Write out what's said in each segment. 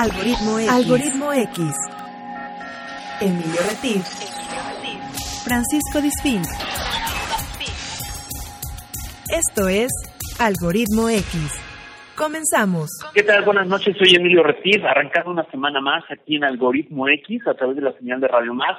Algoritmo X. Algoritmo X. Emilio Retif. Francisco Disfín. Esto es Algoritmo X. Comenzamos. ¿Qué tal? Buenas noches, soy Emilio Retif, arrancando una semana más aquí en Algoritmo X a través de la señal de Radio Más.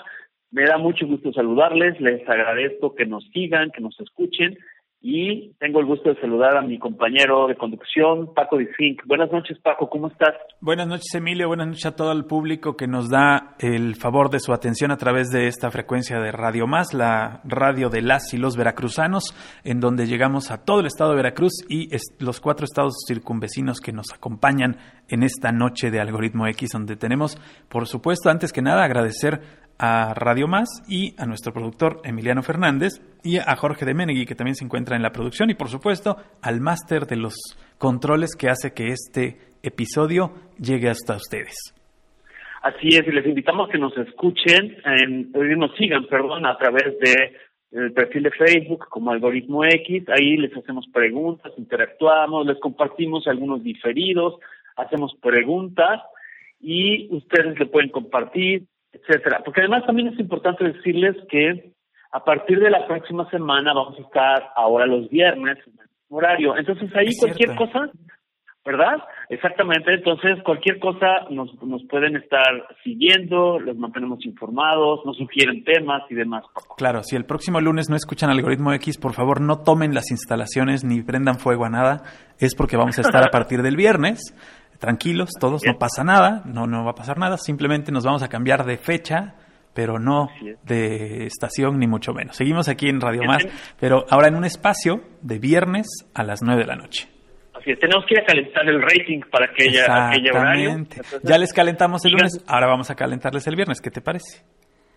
Me da mucho gusto saludarles, les agradezco que nos sigan, que nos escuchen y tengo el gusto de saludar a mi compañero de conducción, Paco Difink. Buenas noches, Paco, ¿cómo estás? Buenas noches, Emilio. Buenas noches a todo el público que nos da el favor de su atención a través de esta frecuencia de Radio Más, la radio de las y los veracruzanos, en donde llegamos a todo el estado de Veracruz y los cuatro estados circunvecinos que nos acompañan en esta noche de Algoritmo X, donde tenemos, por supuesto, antes que nada, agradecer a Radio Más y a nuestro productor Emiliano Fernández y a Jorge de Menegui, que también se encuentra en la producción, y por supuesto al máster de los controles que hace que este episodio llegue hasta ustedes. Así es, y les invitamos que nos escuchen, en, eh, nos sigan, perdón, a través de el perfil de Facebook como Algoritmo X, ahí les hacemos preguntas, interactuamos, les compartimos algunos diferidos, hacemos preguntas y ustedes le pueden compartir, etcétera. Porque además también es importante decirles que a partir de la próxima semana vamos a estar ahora los viernes en el horario. Entonces ahí cualquier cosa, ¿verdad? Exactamente. Entonces cualquier cosa nos, nos pueden estar siguiendo, los mantenemos informados, nos sugieren temas y demás. Claro, si el próximo lunes no escuchan Algoritmo X, por favor no tomen las instalaciones ni prendan fuego a nada. Es porque vamos a estar a partir del viernes tranquilos, todos, no pasa nada, no, no va a pasar nada, simplemente nos vamos a cambiar de fecha, pero no de estación ni mucho menos. Seguimos aquí en Radio Más, pero ahora en un espacio de viernes a las 9 de la noche. Así es, tenemos que ir a calentar el rating para aquella, aquella horario. ya les calentamos el lunes, ahora vamos a calentarles el viernes, ¿qué te parece?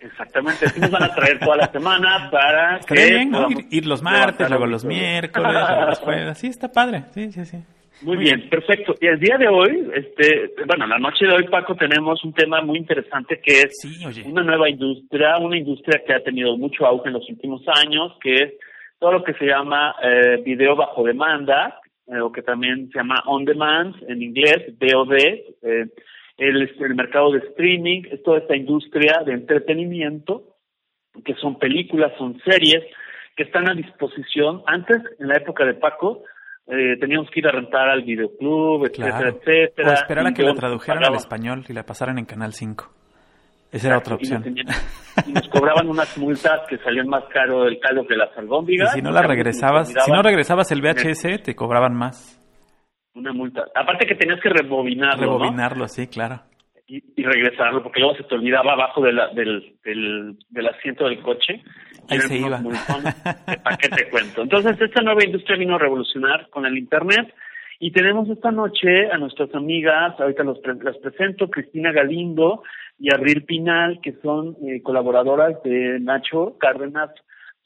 Exactamente, así nos van a traer toda la semana para que ir, los martes, luego los miércoles, luego los jueves, así está padre, sí, sí, sí. Muy bien, perfecto. Y el día de hoy, este, bueno, la noche de hoy, Paco, tenemos un tema muy interesante que es una nueva industria, una industria que ha tenido mucho auge en los últimos años, que es todo lo que se llama eh, video bajo demanda, eh, o que también se llama on demand en inglés, VOD, eh, el, el mercado de streaming, es toda esta industria de entretenimiento, que son películas, son series, que están a disposición. Antes, en la época de Paco, eh, teníamos que ir a rentar al videoclub, etcétera, etcétera. O esperar a que la tradujeran al español y la pasaran en Canal 5. Esa era otra opción. Y nos, cobraban unas multas que salían más caro el caldo que las albóndigas. Y si no la regresabas, si no regresabas el VHS, te cobraban más. Una multa. Aparte que tenías que rebobinarlo, Rebobinarlo, sí, claro y, regresarlo, porque luego se te olvidaba abajo de del, del, del, asiento del coche. Ahí se iba. ¿Para qué te cuento? Entonces, esta nueva industria vino a revolucionar con el Internet. Y tenemos esta noche a nuestras amigas, ahorita los las presento, Cristina Galindo y Abril Pinal, que son eh, colaboradoras de Nacho Cárdenas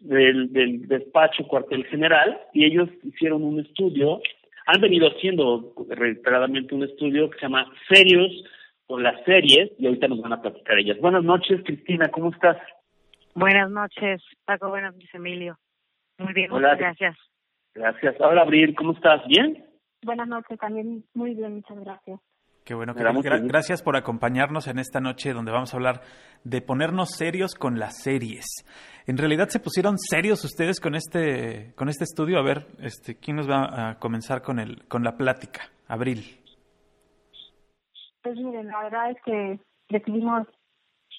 del, del despacho cuartel general, y ellos hicieron un estudio, han venido haciendo reiteradamente un estudio que se llama Serios con las series y ahorita nos van a platicar ellas. Buenas noches, Cristina, ¿cómo estás? Buenas noches, Paco. Buenas noches, Emilio. Muy bien, muchas gracias. Gracias. Hola, Abril, ¿cómo estás? ¿Bien? Buenas noches, también muy bien, muchas gracias. Qué bueno, que gracias por acompañarnos en esta noche donde vamos a hablar de ponernos serios con las series. En realidad se pusieron serios ustedes con este con este estudio. A ver, este, ¿quién nos va a comenzar con el con la plática? Abril. Pues miren, la verdad es que decidimos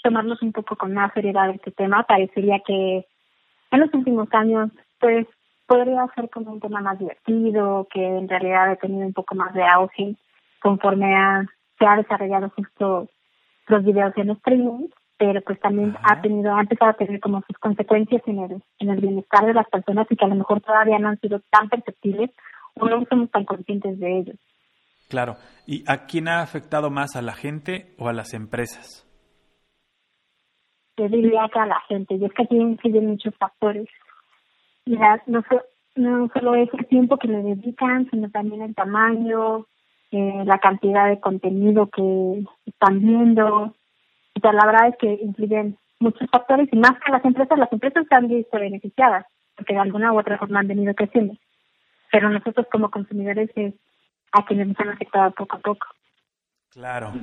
tomarnos un poco con más seriedad este tema. Parecería que en los últimos años, pues, podría ser como un tema más divertido, que en realidad ha tenido un poco más de auge conforme a, se ha desarrollado justo los videos en streaming, pero pues también ha tenido, ha empezado a tener como sus consecuencias en el, en el bienestar de las personas y que a lo mejor todavía no han sido tan perceptibles o no somos tan conscientes de ellos. Claro. ¿Y a quién ha afectado más, a la gente o a las empresas? Que a la gente. Y es que aquí incluyen muchos factores. Mira, no, no solo es el tiempo que le dedican, sino también el tamaño, eh, la cantidad de contenido que están viendo. O sea, la verdad es que incluyen muchos factores y más que las empresas, las empresas están visto beneficiadas porque de alguna u otra forma han venido creciendo. Pero nosotros como consumidores es a quienes nos han afectado poco a poco. Claro.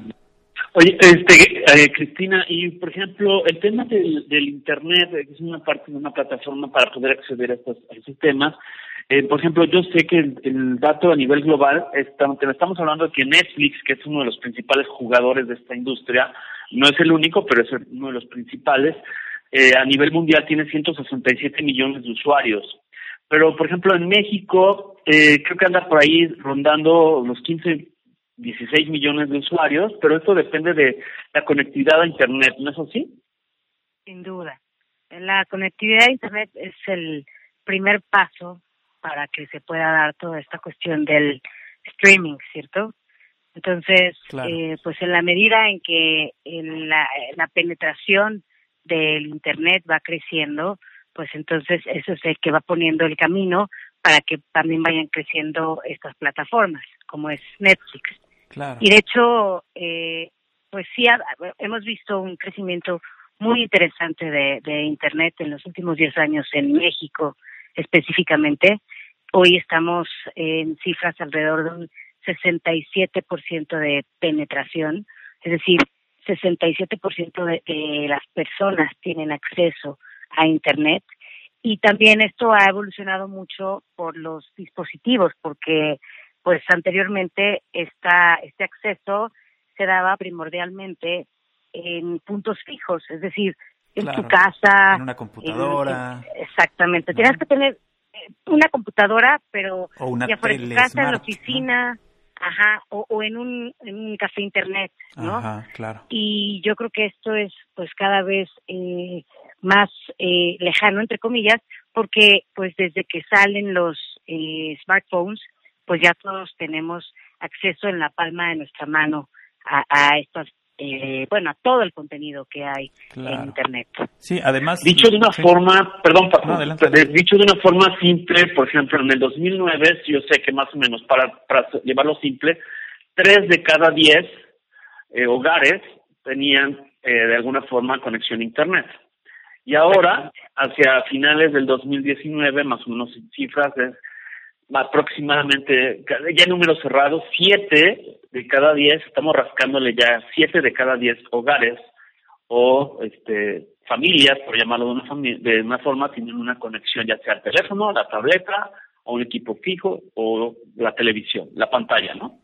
Oye, este, eh, Cristina, y por ejemplo, el tema del, del Internet, que es una parte de una plataforma para poder acceder a estos, a estos temas, eh, por ejemplo, yo sé que el, dato a nivel global, estamos hablando de que Netflix, que es uno de los principales jugadores de esta industria, no es el único, pero es uno de los principales, eh, a nivel mundial tiene 167 millones de usuarios. Pero, por ejemplo, en México, eh, creo que anda por ahí rondando los 15, 16 millones de usuarios, pero esto depende de la conectividad a Internet, ¿no es así? Sin duda. La conectividad a Internet es el primer paso para que se pueda dar toda esta cuestión del streaming, ¿cierto? Entonces, eh, pues en la medida en que la, la penetración del Internet va creciendo, pues entonces eso es el que va poniendo el camino para que también vayan creciendo estas plataformas, como es Netflix. Y de hecho, eh, pues sí, hemos visto un crecimiento muy interesante de, de Internet en los últimos 10 años en México específicamente. Hoy estamos en cifras alrededor de un 67% de penetración, es decir, 67% de, de las personas tienen acceso a Internet y también esto ha evolucionado mucho por los dispositivos porque pues anteriormente esta, este acceso se daba primordialmente en puntos fijos, es decir, en tu casa, en una computadora. exactamente, tienes que tener eh, una computadora, pero ya fuera en tu casa, en la oficina, ajá, o, en, un, en un café internet, ¿no? Ajá, claro. Y yo creo que esto es, pues, cada vez eh, más eh, lejano, entre comillas, porque, pues, desde que salen los eh, smartphones, pues ya todos tenemos acceso en la palma de nuestra mano a, a estas eh, bueno, a todo el contenido que hay en Internet. Sí, además... Dicho de una forma, perdón, dicho de una forma simple, por ejemplo, en el 2009, yo sé que más o menos, para, para llevarlo simple, tres de cada diez eh, hogares tenían eh, de alguna forma conexión a Internet. Y ahora, hacia finales del 2019, más o menos cifras es aproximadamente, ya en números cerrados, siete de cada diez, estamos rascándole ya siete de cada diez hogares o este familias, por llamarlo de una, de una forma, tienen una conexión ya sea al teléfono, la tableta, o un equipo fijo, o la televisión, la pantalla, ¿no?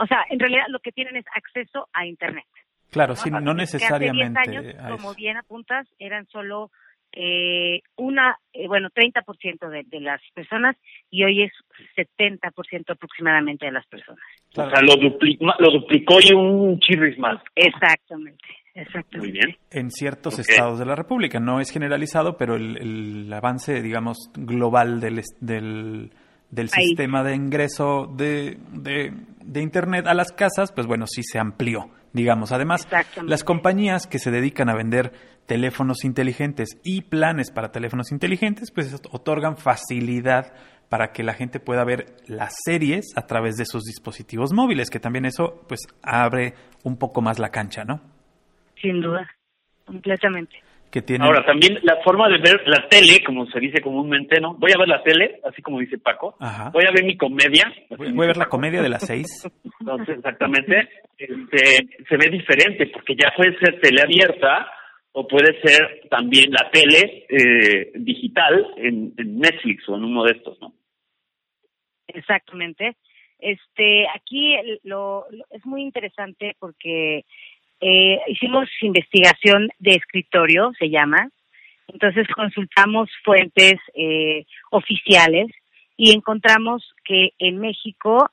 O sea, en realidad lo que tienen es acceso a Internet. Claro, sí, no necesariamente. hace 10 años, como bien apuntas, eran solo eh, una, eh, bueno, 30% de, de las personas y hoy es 70% aproximadamente de las personas. O sea, lo, lo duplicó y un chirris más. Exactamente. Exactamente. Muy bien. En ciertos estados de la República. No es generalizado, pero el, el avance, digamos, global del, del, del sistema de ingreso de, de, de, Internet a las casas, pues bueno, sí se amplió, digamos. Además, las compañías que se dedican a vender teléfonos inteligentes y planes para teléfonos inteligentes, pues otorgan facilidad para que la gente pueda ver las series a través de sus dispositivos móviles, que también eso pues abre un poco más la cancha, ¿no? Sin duda, completamente. Que tiene... Ahora, también la forma de ver la tele, como se dice comúnmente, ¿no? Voy a ver la tele, así como dice Paco. Voy a ver mi comedia. Voy, a ver la comedia de las seis. Entonces, exactamente, este, se ve diferente, porque ya puede ser tele abierta, o puede ser también la tele eh, digital en, Netflix o en uno de estos, ¿no? Exactamente. Este, aquí lo, es muy interesante porque eh, hicimos investigación de escritorio, se llama. Entonces consultamos fuentes eh, oficiales y encontramos que en México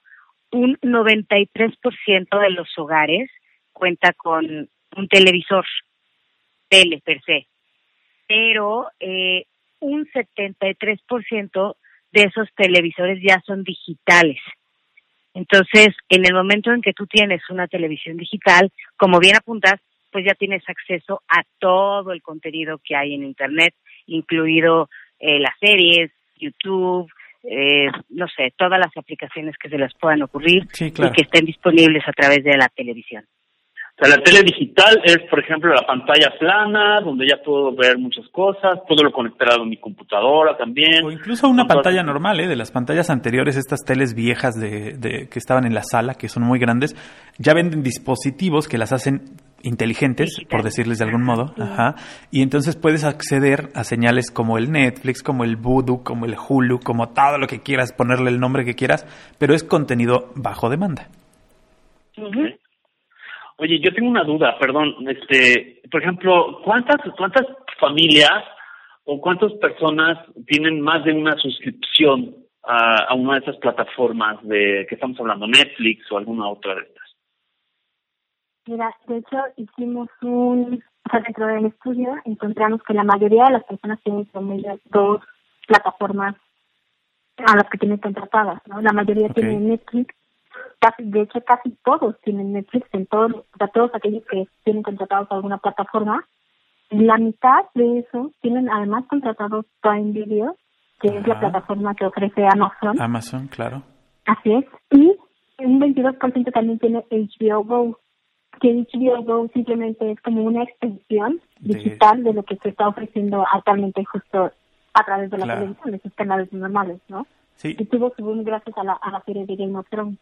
un 93% de los hogares cuenta con un televisor per se, pero eh, un 73% de esos televisores ya son digitales. Entonces, en el momento en que tú tienes una televisión digital, como bien apuntas, pues ya tienes acceso a todo el contenido que hay en Internet, incluido eh, las series, YouTube, eh, no sé, todas las aplicaciones que se les puedan ocurrir y que estén disponibles a través de la televisión. O sea, la tele digital es, por ejemplo, la pantalla plana, donde ya puedo ver muchas cosas, puedo lo conectar a mi computadora también. O incluso una pantalla normal, ¿eh? De las pantallas anteriores, estas teles viejas de, de, que estaban en la sala, que son muy grandes, ya venden dispositivos que las hacen inteligentes, por decirles de algún modo, ajá, y entonces puedes acceder a señales como el Netflix, como el Voodoo, como el Hulu, como todo lo que quieras, ponerle el nombre que quieras, pero es contenido bajo demanda. Oye, yo tengo una duda, perdón, este, por ejemplo, ¿cuántas cuántas familias o cuántas personas tienen más de una suscripción a, a una de esas plataformas de que estamos hablando, Netflix o alguna otra de estas? Mira, de hecho hicimos un, o sea, dentro del estudio encontramos que la mayoría de las personas tienen promedio dos plataformas a las que tienen contratadas, ¿no? La mayoría tienen Netflix, casi, de hecho casi todos tienen Netflix, en todos, o sea, todos aquellos que tienen contratados alguna plataforma, la mitad de esos tienen además contratados Prime Video, que es la plataforma que ofrece Amazon. Amazon, claro. Así es, y un 22% también tiene HBO Go que HBO Go simplemente es como una extensión digital de, lo que se está ofreciendo actualmente justo a través de la televisión, de sus canales normales, ¿no? Sí. Y tuvo su boom gracias a la, a la serie de Game of Thrones.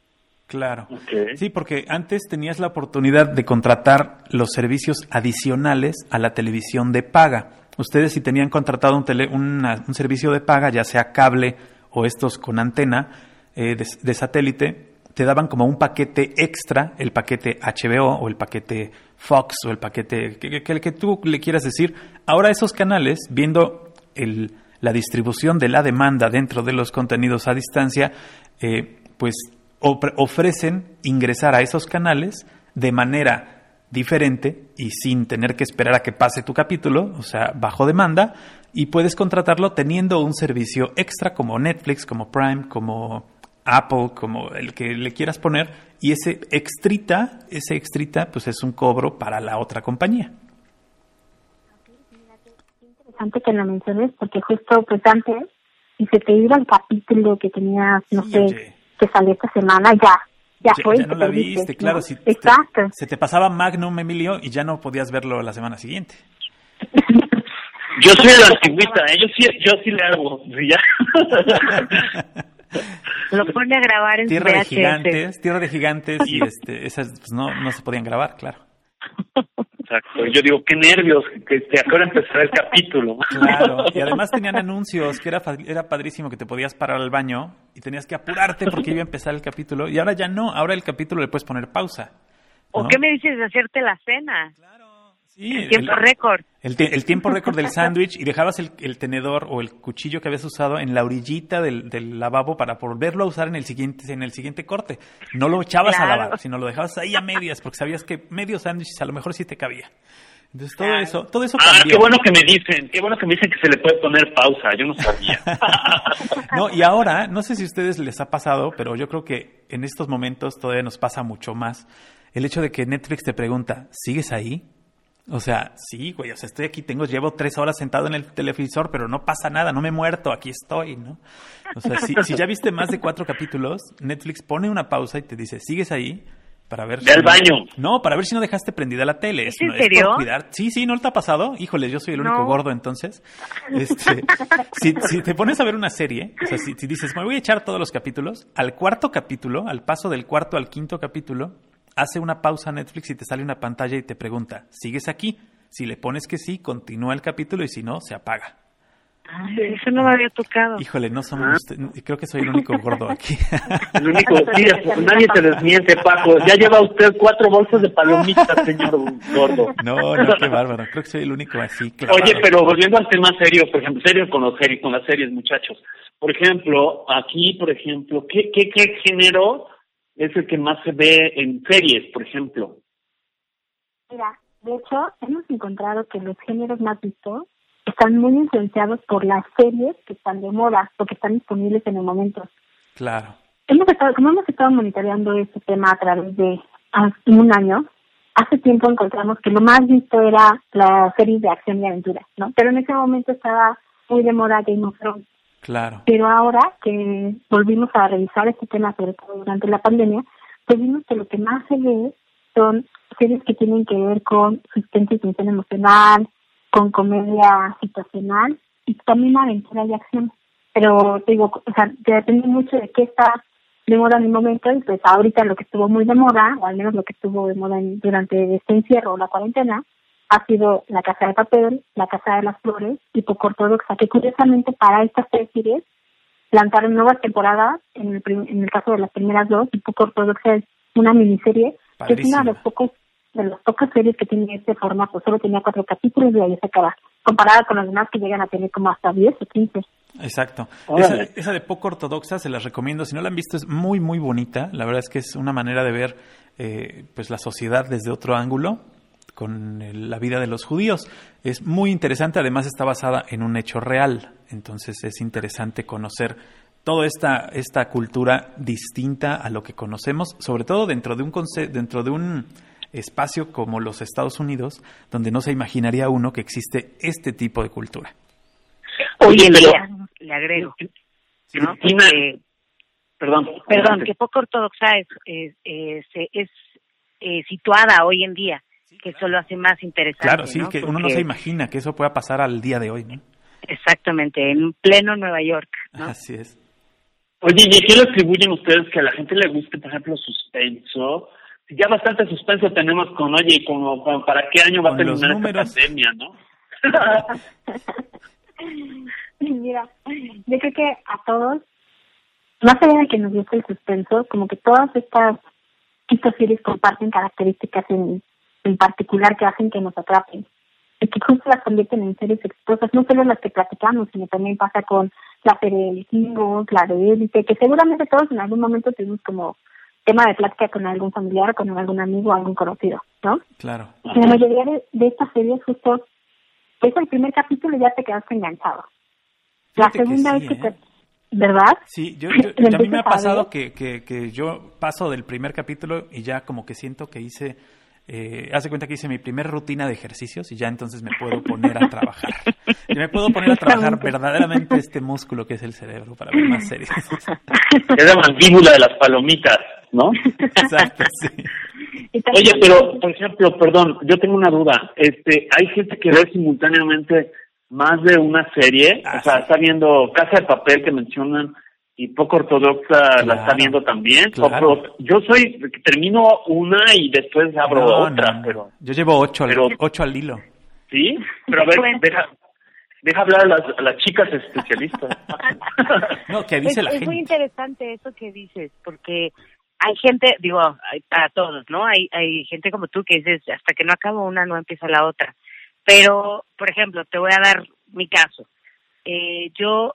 Claro. Sí, porque antes tenías la oportunidad de contratar los servicios adicionales a la televisión de paga. Ustedes si tenían contratado un, tele, una, un servicio de paga, ya sea cable o estos con antena eh, de, de satélite, te daban como un paquete extra, el paquete HBO o el paquete Fox o el paquete que, que, que tú le quieras decir. Ahora esos canales, viendo el, la distribución de la demanda dentro de los contenidos a distancia, eh, pues ofrecen ingresar a esos canales de manera diferente y sin tener que esperar a que pase tu capítulo, o sea, bajo demanda, y puedes contratarlo teniendo un servicio extra como Netflix, como Prime, como Apple, como el que le quieras poner, y ese extrita, ese extrita, pues es un cobro para la otra compañía. interesante que lo menciones, porque justo pues antes, si se te iba el capítulo que tenías, no sé, que salió esta semana, ya, ya, fue. Ya no la viste, claro. Si Exacto. se te pasaba Magnum, Emilio, y ya no podías verlo la semana siguiente. Yo soy la antigüita, ¿eh? yo sí, yo sí le hago, ya. Lo pone a grabar en tierra de gigantes, tierra de gigantes y este, esas pues, no, no se podían grabar, claro. Exacto. Yo digo, qué nervios, que te acaba de empezar el capítulo. Claro, y además tenían anuncios, que era, era padrísimo que te podías parar al baño y tenías que apurarte porque iba a empezar el capítulo. Y ahora ya no, ahora el capítulo le puedes poner pausa. ¿no? ¿O qué me dices de hacerte la cena? Claro. Sí, el tiempo récord. El, el, tiempo récord del sándwich y dejabas el, el, tenedor o el cuchillo que habías usado en la orillita del, del, lavabo para volverlo a usar en el siguiente en el siguiente corte. No lo echabas claro. a lavar, sino lo dejabas ahí a medias porque sabías que medio sándwich a lo mejor sí te cabía. Entonces todo eso, todo eso ah, cambió. qué bueno que me dicen, qué bueno que me dicen que se le puede poner pausa, yo no sabía. no, y ahora, no sé si a ustedes les ha pasado, pero yo creo que en estos momentos todavía nos pasa mucho más el hecho de que Netflix te pregunta, ¿sigues ahí? O sea, sí, güey, o sea, estoy aquí, tengo, llevo tres horas sentado en el televisor, pero no pasa nada, no me he muerto, aquí estoy, ¿no? O sea, si, si ya viste más de cuatro capítulos, Netflix pone una pausa y te dice, ¿sigues ahí? Para ver si al no, baño. No, para ver si no dejaste prendida la tele. ¿Es, ¿En serio? Es cuidar. Sí, sí, ¿no te ha pasado? Híjole, yo soy el único no. gordo entonces. Este, si, si, te pones a ver una serie, o sea, si, si dices, me voy a echar todos los capítulos, al cuarto capítulo, al paso del cuarto al quinto capítulo, hace una pausa a Netflix y te sale una pantalla y te pregunta, ¿sigues aquí? Si le pones que sí, continúa el capítulo y si no, se apaga. Ay, eso no me había tocado. Híjole, no somos. Usted, creo que soy el único gordo aquí. El único, sí, nadie te desmiente, Paco. Ya lleva usted cuatro bolsas de palomitas, señor gordo. No, no, qué bárbaro. Creo que soy el único así. Claro. Oye, pero volviendo al tema serio, por ejemplo, serio con los series, con las series, muchachos. Por ejemplo, aquí, por ejemplo, ¿qué, qué, qué género es el que más se ve en series, por ejemplo? Mira, de hecho, hemos encontrado que los géneros más vistos están muy influenciados por las series que están de moda o que están disponibles en el momento. Claro. Hemos estado, como hemos estado monitoreando este tema a través de un año, hace tiempo encontramos que lo más visto era la serie de acción y aventura, ¿no? Pero en ese momento estaba muy de moda Game of Thrones. Claro. Pero ahora que volvimos a revisar este tema, sobre durante la pandemia, pues vimos que lo que más se ve son series que tienen que ver con sustento y tensión emocional, con comedia situacional y también aventura y acción. Pero te digo, o sea, depende mucho de qué está de moda en el momento y pues ahorita lo que estuvo muy de moda, o al menos lo que estuvo de moda durante este encierro o la cuarentena, ha sido La Casa de Papel, La Casa de las Flores y Poco Ortodoxa, que curiosamente para estas tres series lanzaron nuevas temporadas, en el, en el caso de las primeras dos, y Poco Ortodoxa es una miniserie, que es una de los pocos de las pocas series que tiene este formato, solo tenía cuatro capítulos y ahí se acaba, comparada con las demás que llegan a tener como hasta diez o quince. Exacto. Esa, esa, de poco ortodoxa se las recomiendo. Si no la han visto, es muy, muy bonita. La verdad es que es una manera de ver eh, pues la sociedad desde otro ángulo con la vida de los judíos. Es muy interesante, además está basada en un hecho real, entonces es interesante conocer toda esta, esta cultura distinta a lo que conocemos, sobre todo dentro de un dentro de un espacio como los Estados Unidos, donde no se imaginaría uno que existe este tipo de cultura. Oye, le agrego, perdón, perdón, que poco ortodoxa es, es, es, eh, situada hoy en día que eso lo hace más interesante. Claro, sí, que uno no se imagina que eso pueda pasar al día de hoy, ¿no? Exactamente, en pleno Nueva York. Así es. Oye, ¿y qué le atribuyen ustedes que a la gente le guste, por ejemplo, suspenso? Ya bastante suspenso tenemos con, oye, como, para qué año va a terminar esta pandemia, ¿no? Mira, yo creo que a todos, más allá de que nos guste el suspenso, como que todas estas, estas series comparten características en en particular que hacen que nos atrapen y que justo las convierten en series exitosas, no solo las que platicamos, sino también pasa con la serie de vikingos, la de élite, que seguramente todos en algún momento tenemos como tema de plática con algún familiar, con algún amigo, algún conocido, ¿no? Claro. la mayoría de, estas series justo es el primer capítulo y ya te quedaste enganchado. La segunda vez que te... ¿eh? ¿Verdad? Sí, yo, a mí me ha pasado que, que, que yo paso del primer capítulo y ya como que siento que hice eh, hace cuenta que hice mi primera rutina de ejercicios y ya entonces me puedo poner a trabajar. Y me puedo poner a trabajar verdaderamente este músculo que es el cerebro para ver más series. Es la mandíbula de las palomitas, ¿no? Exacto, sí. Oye, pero, por ejemplo, perdón, yo tengo una duda. Este, hay gente que ve simultáneamente más de una serie, o sea, está viendo Casa de Papel que mencionan y poco ortodoxa la está viendo también. yo soy, termino una y después abro otra, pero... Yo llevo ocho, ocho al hilo. Sí, pero a ver, deja, deja hablar a las, a las chicas especialistas. no, que dice es, la es muy interesante eso que dices, porque hay gente, digo, para todos, ¿no? Hay, hay gente como tú que dices, hasta que no acabo una, no empieza la otra. Pero, por ejemplo, te voy a dar mi caso. Eh, yo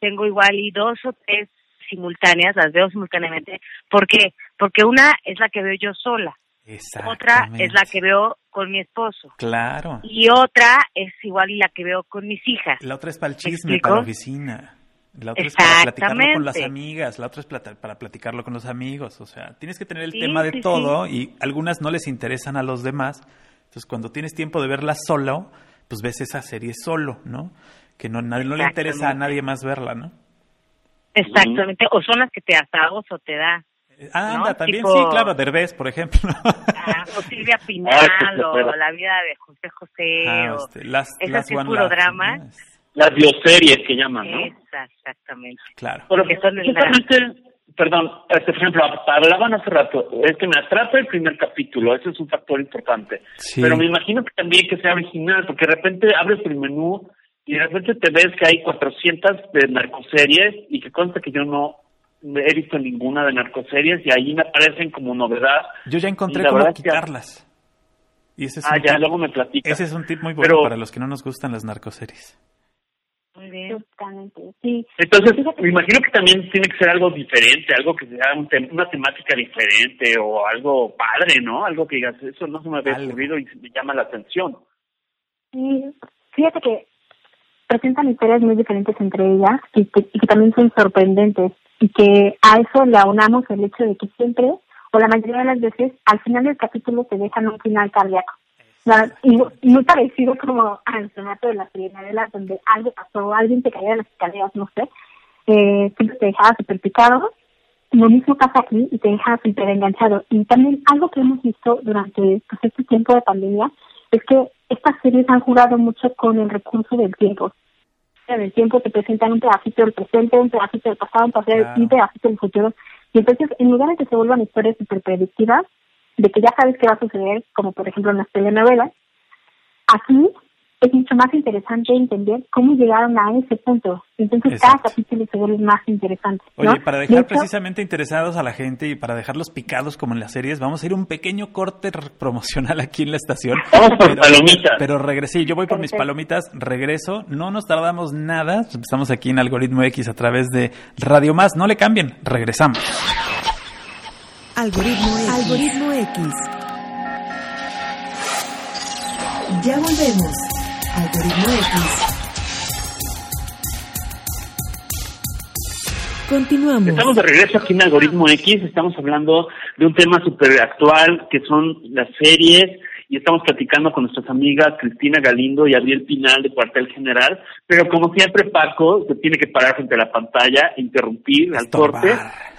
tengo igual y dos o tres simultáneas, las veo simultáneamente. ¿Por qué? Porque una es la que veo yo sola. Otra es la que veo con mi esposo. Claro. Y otra es igual y la que veo con mis hijas. La otra es para el chisme, para la oficina. La otra es para platicarlo con las amigas, la otra es para platicarlo con los amigos. O sea, tienes que tener el tema de todo y algunas no les interesan a los demás. Entonces, cuando tienes tiempo de verla solo, pues ves esa serie solo, ¿no? Que no, no le interesa a nadie más verla, ¿no? Exactamente, o son las que te asagos o te da. Ah, anda, también sí, claro, Derbez, por ejemplo. Ah, o Silvia Pinal, o La vida de José José, ah, o este, las, las puro drama. Las bioseries que llaman, ¿no? Exactamente. Claro. Porque son perdón, este, por ejemplo, hablaban hace rato, es que me atrapa el primer capítulo, ese es un factor importante. Pero me imagino que también que sea original, porque de repente abres el menú y de repente te ves que hay 400 de narcoseries y que consta que yo no he visto ninguna de narcoseries y ahí me aparecen como novedad. Yo ya encontré cómo quitarlas. Y ese es ah, ya, luego me platicas. Ese es un tip muy bueno para los que no nos gustan las narcoseries. Muy bien. Sí. Entonces, me imagino que también tiene que ser algo diferente, algo que sea una temática diferente o algo padre, ¿no? Algo que digas, eso no se me había ocurrido y me llama la atención. Sí, fíjate que presentan historias muy diferentes entre ellas y que, también son sorprendentes y que a eso le aunamos el hecho de que siempre o la mayoría de las veces al final del capítulo te dejan un final cardíaco. Y muy parecido como al formato de las telenovelas donde algo pasó, alguien te caía de las escaleras, no sé, eh, siempre te dejaba súper picado lo mismo pasa aquí y te deja súper enganchado. Y también algo que hemos visto durante pues, este tiempo de pandemia es que estas series han jugado mucho con el recurso del tiempo. En el tiempo te presentan un pedacito del presente, un pedacito del pasado, un pedacito del futuro. Y entonces, en lugar de que se vuelvan historias súper predictivas, de que ya sabes qué va a suceder, como por ejemplo en las telenovelas, aquí es mucho más interesante entender cómo llegaron a ese punto. Entonces cada capítulo se vuelve más interesante. Oye, para dejar precisamente interesados a la gente y para dejarlos picados como en las series, vamos a ir un pequeño corte promocional aquí en la estación. Vamos por palomitas. Pero regresé, yo voy por mis palomitas, regreso, no nos tardamos nada, estamos aquí en Algoritmo X a través de Radio Más, no le cambien, regresamos. Algoritmo X. Algoritmo X. Ya volvemos. Algoritmo X. Continuamos. Estamos de regreso aquí en Algoritmo X. Estamos hablando de un tema súper actual que son las series y estamos platicando con nuestras amigas Cristina Galindo y Ariel Pinal de Cuartel General. Pero como siempre, Paco se tiene que parar frente a la pantalla, interrumpir al corte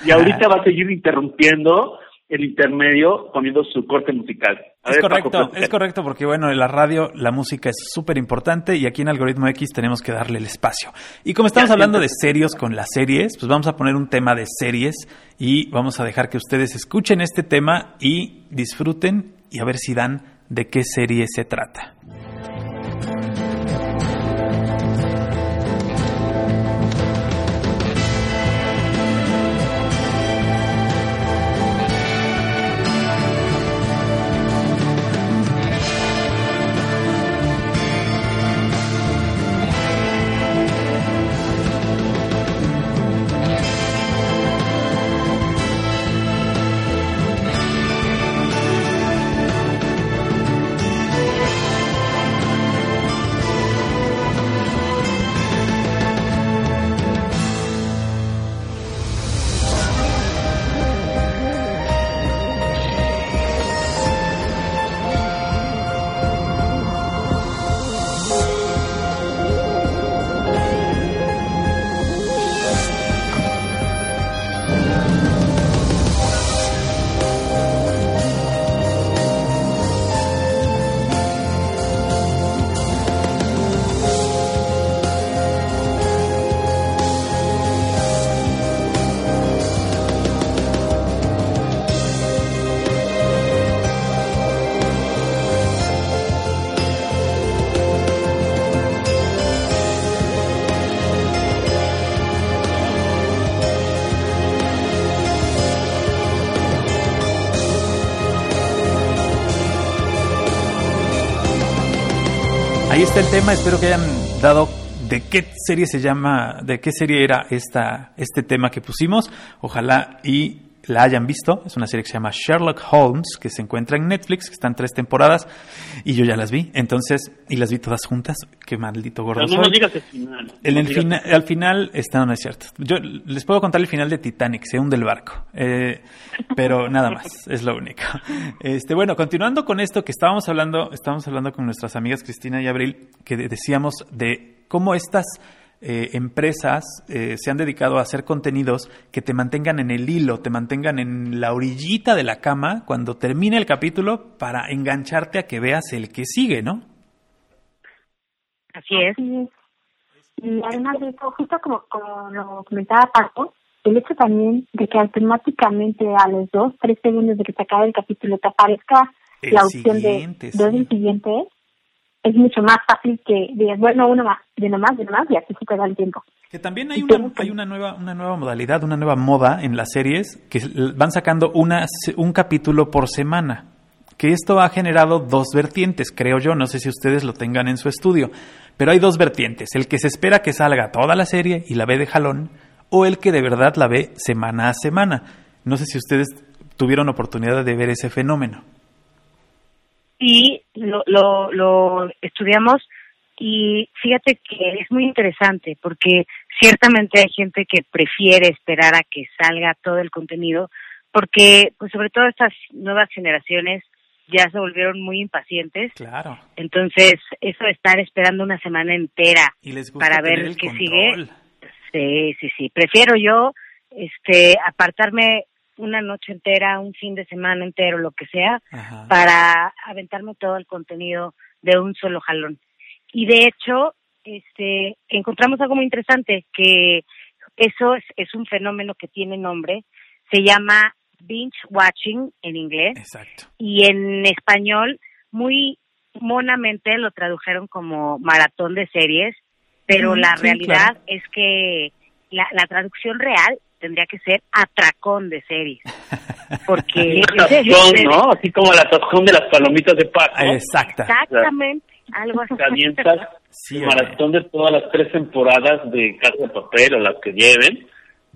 y ahorita va a seguir interrumpiendo el intermedio poniendo su corte musical. Es correcto, es correcto porque bueno, en la radio la música es súper importante y aquí en Algoritmo X tenemos que darle el espacio. Y como estamos hablando de serios con las series, pues vamos a poner un tema de series y vamos a dejar que ustedes escuchen este tema y disfruten y a ver si dan de qué serie se trata. El tema, espero que hayan dado de qué serie se llama, de qué serie era esta, este tema que pusimos. Ojalá y la hayan visto. Es una serie que se llama Sherlock Holmes, que se encuentra en Netflix, que están tres temporadas, y yo ya las vi. Entonces, y las vi todas juntas. Qué maldito gordo. no nos digas el final. el final al final, está, no es cierto. Yo les puedo contar el final de Titanic, se hunde el barco. Eh, pero nada más, es lo único. Este, bueno, continuando con esto que estábamos hablando, estábamos hablando con nuestras amigas Cristina y Abril, que decíamos de cómo estas eh, empresas eh, se han dedicado a hacer contenidos que te mantengan en el hilo, te mantengan en la orillita de la cama cuando termine el capítulo para engancharte a que veas el que sigue, ¿no? Así es. Y además de eso, justo como, como lo comentaba Paco, el hecho también de que automáticamente a los dos, tres segundos de que se acabe el capítulo te aparezca la opción de dos el siguiente, es mucho más fácil que digas, bueno, uno más, de uno más, de uno más, y así se queda el tiempo. Que también hay una, hay una nueva, una nueva modalidad, una nueva moda en las series que van sacando una, un capítulo por semana. Que esto ha generado dos vertientes, creo yo, no sé si ustedes lo tengan en su estudio, pero hay dos vertientes, el que se espera que salga toda la serie y la ve de jalón, o el que de verdad la ve semana a semana. No sé si ustedes tuvieron oportunidad de ver ese fenómeno y lo, lo, lo estudiamos y fíjate que es muy interesante porque ciertamente hay gente que prefiere esperar a que salga todo el contenido porque pues sobre todo estas nuevas generaciones ya se volvieron muy impacientes. Claro. Entonces, eso de estar esperando una semana entera para ver qué sigue. Sí, sí, sí. Prefiero yo este, apartarme una noche entera, un fin de semana entero, lo que sea, Ajá. para aventarme todo el contenido de un solo jalón. Y de hecho, este, encontramos algo muy interesante, que eso es, es un fenómeno que tiene nombre, se llama binge watching en inglés Exacto. y en español muy monamente lo tradujeron como maratón de series, pero Mm, la sí, realidad claro. es que la, la traducción real tendría que ser atracón de series, porque Un atascón, ¿no? Así como el atascón de las palomitas de Paco. Exacta. exactamente algo así. Avientas Sí, maratón de todas las tres temporadas de Casa de Papel o las que lleven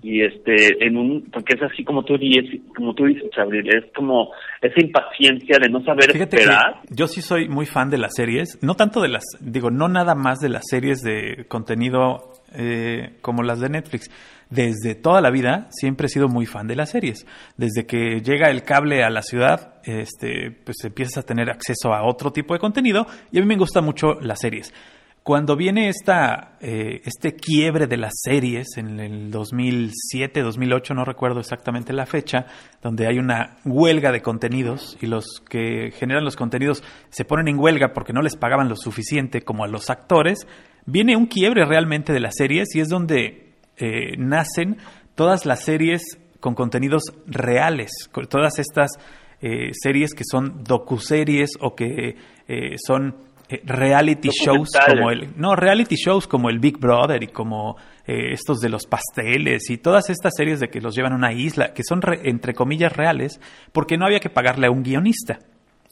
y este en un porque es así como tú dices como tú dices Abril es como esa impaciencia de no saber Fíjate que esperar yo sí soy muy fan de las series, no tanto de las, digo, no nada más de las series de contenido eh, como las de Netflix. Desde toda la vida siempre he sido muy fan de las series. Desde que llega el cable a la ciudad, este, pues empiezas a tener acceso a otro tipo de contenido y a mí me gustan mucho las series. Cuando viene esta, eh, este quiebre de las series en el 2007, 2008, no recuerdo exactamente la fecha, donde hay una huelga de contenidos y los que generan los contenidos se ponen en huelga porque no les pagaban lo suficiente como a los actores, viene un quiebre realmente de las series y es donde eh, nacen todas las series con contenidos reales, con todas estas eh, series que son docuseries o que eh, son eh, reality shows como el no reality shows como el Big Brother y como eh, estos de los pasteles y todas estas series de que los llevan a una isla que son re- entre comillas reales porque no había que pagarle a un guionista.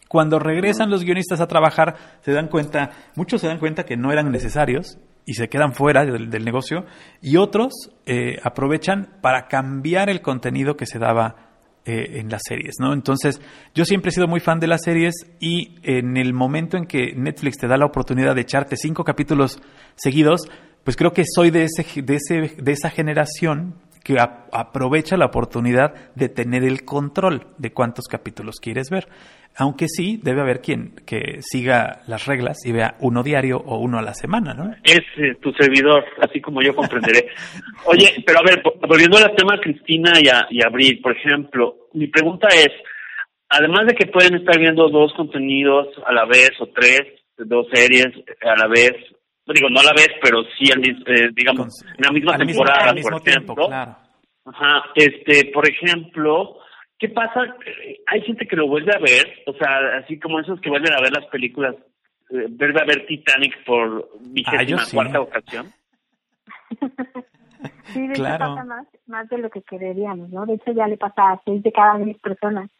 Cuando regresan los guionistas a trabajar, se dan cuenta, muchos se dan cuenta que no eran necesarios y se quedan fuera del, negocio, y otros eh, aprovechan para cambiar el contenido que se daba eh, en las series, ¿no? Entonces, yo siempre he sido muy fan de las series y en el momento en que Netflix te da la oportunidad de echarte cinco capítulos seguidos, pues creo que soy de ese, de ese, de esa generación que aprovecha la oportunidad de tener el control de cuántos capítulos quieres ver. Aunque sí, debe haber quien que siga las reglas y vea uno diario o uno a la semana, ¿no? es eh, tu servidor así como yo comprenderé oye pero a ver vo- volviendo al tema Cristina y, a, y Abril por ejemplo mi pregunta es además de que pueden estar viendo dos contenidos a la vez o tres dos series a la vez digo no a la vez pero sí al eh, digamos en la misma al mismo- temporada al mismo por tiempo, ejemplo claro. Ajá, este, por ejemplo, ¿qué pasa? Eh, Hay gente que lo vuelve a ver, o sea, así como esos que vuelven a ver las películas, eh, vuelve a ver Titanic por vigésima Ah, sí. cuarta ocasión. Sí, de Claro. hecho pasa más, más de lo que quereríamos, ¿no? De hecho ya le pasa a seis de cada diez personas.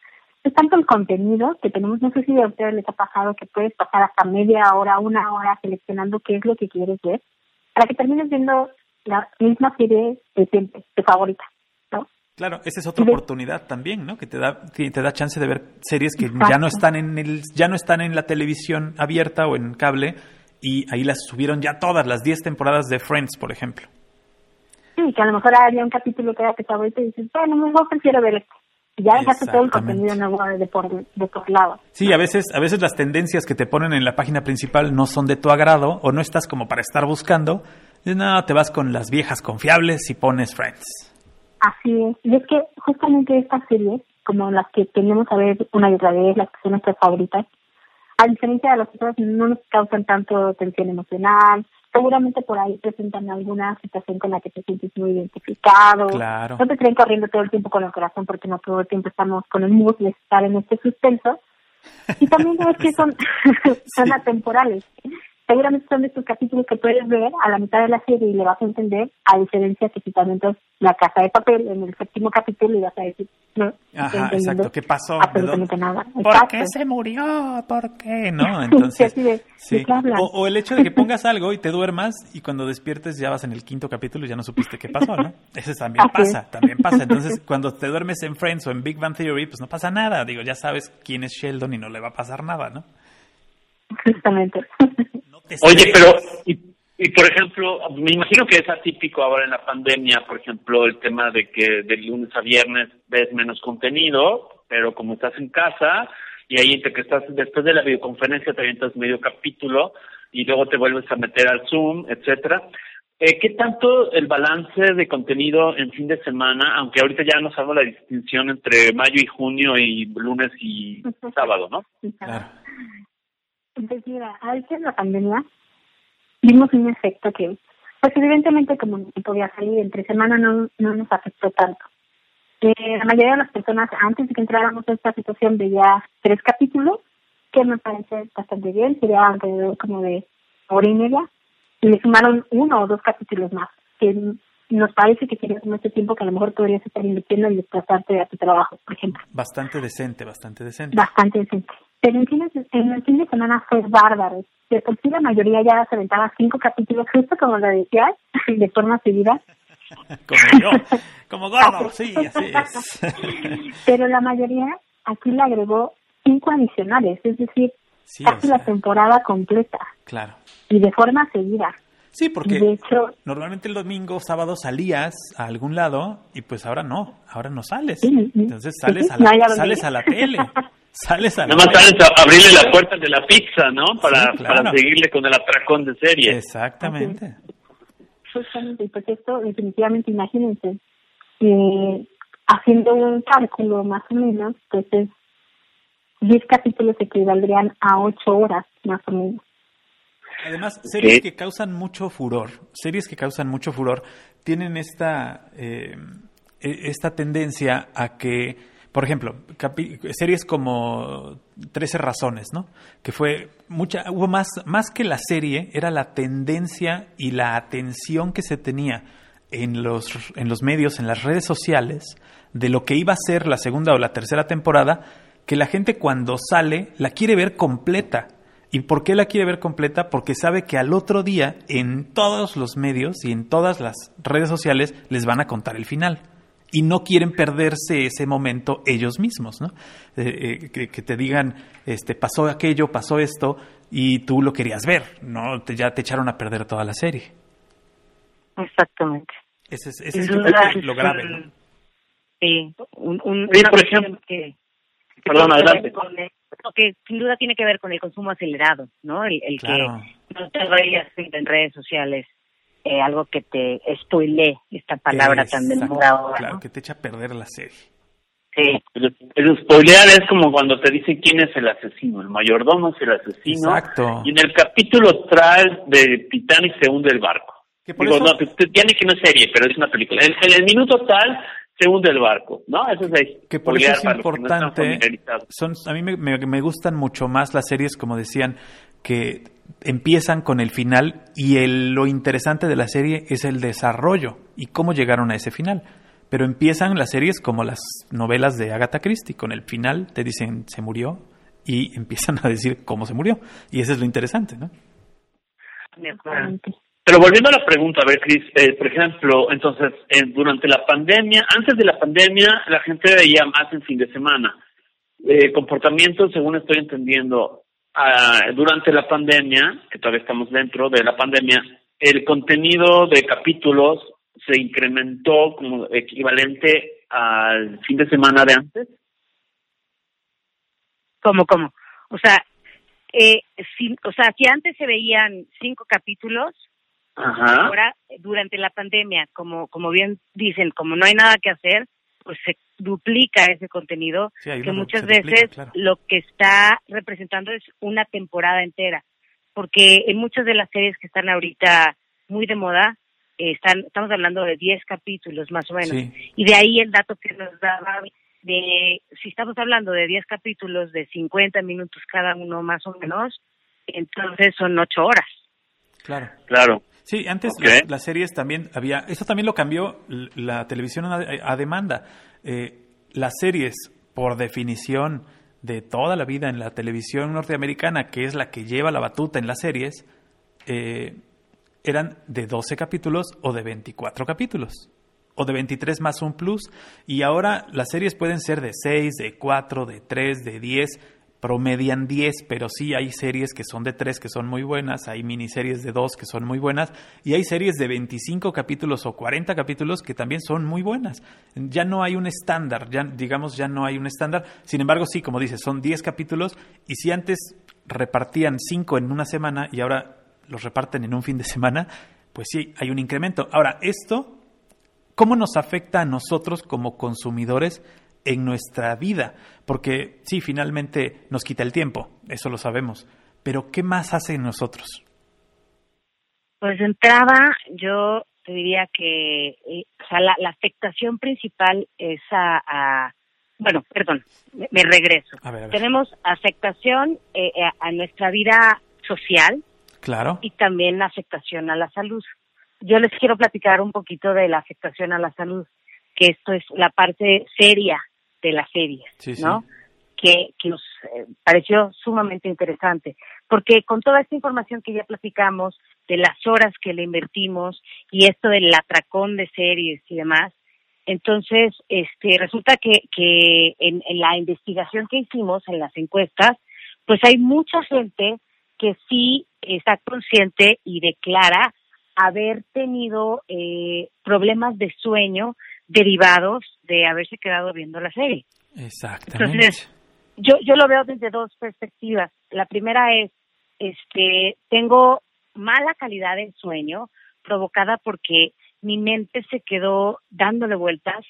Es tanto el contenido que tenemos, no sé si a ustedes les ha pasado que puedes pasar hasta media hora, una hora seleccionando qué es lo que quieres ver, para que termines viendo la misma serie de siempre, de favorita. Claro, esa es otra de- oportunidad también, ¿no? Que te da te te da chance de ver series que ya no están en el ya no están en la televisión abierta o en cable y ahí las subieron ya todas las 10 temporadas de Friends, por ejemplo. Sí, que a lo mejor había un capítulo que era tu favorito y dices, bueno, mejor prefiero ver. Y ya dejaste todo el contenido nuevo de por, de por lado. Sí, a veces, a veces las tendencias que te ponen en la página principal no son de tu agrado o no estás como para estar buscando. No, te vas con las viejas confiables y pones Friends. Así es. Y es que justamente estas series, como las que tenemos a ver una y otra vez, las que son nuestras favoritas, a diferencia de las otras, no nos causan tanto tensión emocional. Seguramente por ahí presentan alguna situación con la que te sientes muy identificado. Claro. No te traen corriendo todo el tiempo con el corazón porque no todo el tiempo estamos con el mood de estar en este suspenso. Y también es que son, son atemporales. Seguramente son de estos capítulos que puedes ver a la mitad de la serie y le vas a entender, a diferencia que si también la casa de papel en el séptimo capítulo y vas a decir, no, Ajá, exacto. ¿Qué pasó? ¿De Absolutamente nada. ¿Por Exacto. qué se murió? ¿Por qué? ¿No? Entonces, Sí, así de, sí. ¿de qué hablan? O, o el hecho de que pongas algo y te duermas y cuando despiertes ya vas en el quinto capítulo y ya no supiste qué pasó, ¿no? Eso también Así pasa, es. también pasa. Entonces, cuando te duermes en Friends o en Big Bang Theory, pues no pasa nada. Digo, ya sabes quién es Sheldon y no le va a pasar nada, ¿no? Justamente. Oye, pero, y, y por ejemplo, me imagino que es atípico ahora en la pandemia, por ejemplo, el tema de que de lunes a viernes ves menos contenido, pero como estás en casa y ahí entre que estás después de la videoconferencia te avientas medio capítulo y luego te vuelves a meter al Zoom, etcétera. Eh, ¿Qué tanto el balance de contenido en fin de semana, aunque ahorita ya nos hago la distinción entre mayo y junio y lunes y sábado, ¿no? Claro. Pues mira, veces en la pandemia vimos un efecto que, pues evidentemente como no podía salir entre semana no, no nos afectó tanto. Eh, la mayoría de las personas antes de que entráramos en esta situación veía tres capítulos, que me parece bastante bien, sería alrededor como de hora y media, y le sumaron uno o dos capítulos más, que nos parece que sería como este tiempo que a lo mejor podrías estar invirtiendo y desplazarte a tu trabajo, por ejemplo. Bastante decente, bastante decente. Bastante decente. Pero en, fin, en el fin de semana fue bárbaro. De por sí la mayoría ya se aventaba cinco capítulos, justo como lo decías, de forma seguida. como yo, como gordo, sí, así es. Pero la mayoría aquí le agregó cinco adicionales, es decir, casi la temporada completa. Claro. Y de forma seguida. Sí, porque normalmente el domingo, sábado salías a algún lado y pues ahora no, ahora no sales. Entonces sales, a, la, sales a la tele. Sales a Nada más sales a abrirle la puerta de la pizza, ¿no? Para, para seguirle con el atracón de serie. Exactamente. Justamente, pues esto definitivamente, imagínense, eh, haciendo un cálculo más o menos, pues es 10 capítulos equivaldrían a 8 horas más o menos. Además, series que causan mucho furor, series que causan mucho furor, tienen esta, eh, e, esta tendencia a que, por ejemplo, series como 13 razones, ¿no? Que fue mucha, hubo más, más que la serie, era la tendencia y la atención que se tenía en los, en los medios, en las redes sociales, de lo que iba a ser la segunda o la tercera temporada, que la gente cuando sale la quiere ver completa. ¿Y por qué la quiere ver completa? Porque sabe que al otro día en todos los medios y en todas las redes sociales les van a contar el final. Y no quieren perderse ese momento ellos mismos, ¿no? Eh, eh, que, te digan, este, pasó aquello, pasó esto, y tú lo querías ver, ¿no? Te, ya te echaron a perder toda la serie. Exactamente. Ese es, lo grave, ¿no? Sí, un, un, por ejemplo, que, perdón, adelante. que sin duda tiene que ver con el consumo acelerado, ¿no? El, el que no te vayas en redes sociales eh, algo que te spoile esta palabra tan de ahora. Claro, que te echa a perder la serie. Sí. El, spoilear es como cuando te dicen quién es el asesino. El mayordomo es el asesino. Exacto. Y en el capítulo trae de Titanic se hunde el barco. Digo, no, tiene que no es serie, pero es una película. En, el minuto tal se hunde el barco, ¿no? Eso es que por eso es importante. son, a mí me, me, gustan mucho más las series, como decían, que empiezan con el final y el, lo interesante de la serie es el desarrollo y cómo llegaron a ese final. Pero empiezan las series como las novelas de Agatha Christie, con el final te dicen se murió y empiezan a decir cómo se murió. Y eso es lo interesante, ¿no? Pero volviendo a la pregunta, a ver, Cris, eh, por ejemplo, entonces, durante la pandemia, antes de la pandemia, la gente veía más en fin de semana. Eh, comportamientos, según estoy entendiendo, ah, durante la pandemia, que todavía estamos dentro de la pandemia, el contenido de capítulos se incrementó como equivalente al fin de semana de antes. ¿Cómo, cómo? O sea, eh, si, o sea, si antes se veían cinco capítulos, Ahora, durante la pandemia, como, como bien dicen, como no hay nada que hacer, pues se duplica ese contenido, que muchas veces lo que está representando es una temporada entera, porque en muchas de las series que están ahorita muy de moda, eh, están, estamos hablando de 10 capítulos más o menos, y de ahí el dato que nos daba de, si estamos hablando de 10 capítulos de 50 minutos cada uno más o menos, entonces son 8 horas. Claro. Claro. Sí, antes las, series también había, eso también lo cambió la televisión a, demanda. Eh, las series, por definición de toda la vida en la televisión norteamericana, que es la que lleva la batuta en las series, eh, eran de 12 capítulos o de 24 capítulos, o de 23 más un plus, y ahora las series pueden ser de 6, de 4, de 3, de 10, promedian 10, pero sí hay series que son de 3 que son muy buenas, hay miniseries de 2 que son muy buenas y hay series de 25 capítulos o 40 capítulos que también son muy buenas. Ya no hay un estándar, ya digamos ya no hay un estándar. Sin embargo, sí, como dices, son 10 capítulos y si antes repartían 5 en una semana y ahora los reparten en un fin de semana, pues sí, hay un incremento. Ahora, esto, ¿cómo nos afecta a nosotros como consumidores en nuestra vida? Porque sí, finalmente nos quita el tiempo, eso lo sabemos, pero ¿qué más hace en nosotros? Pues de entrada, yo te diría que eh, o sea, la, la, afectación principal es a, a bueno, perdón, me, me regreso. A ver, a ver. Tenemos afectación eh, a, a nuestra vida social Claro. y también afectación a la salud. Yo les quiero platicar un poquito de la afectación a la salud, que esto es la parte seria de la serie, Sí, sí. ¿no? Que, que nos eh, pareció sumamente interesante, porque con toda esta información que ya platicamos, de las horas que le invertimos y esto del atracón de series y demás, entonces este resulta que, que en, en la investigación que hicimos, en las encuestas, pues hay mucha gente que sí está consciente y declara haber tenido eh, problemas de sueño derivados de haberse quedado viendo la serie. Exactamente. Entonces, yo, yo lo veo desde dos perspectivas. La primera es, este, tengo mala calidad del sueño provocada porque mi mente se quedó dándole vueltas,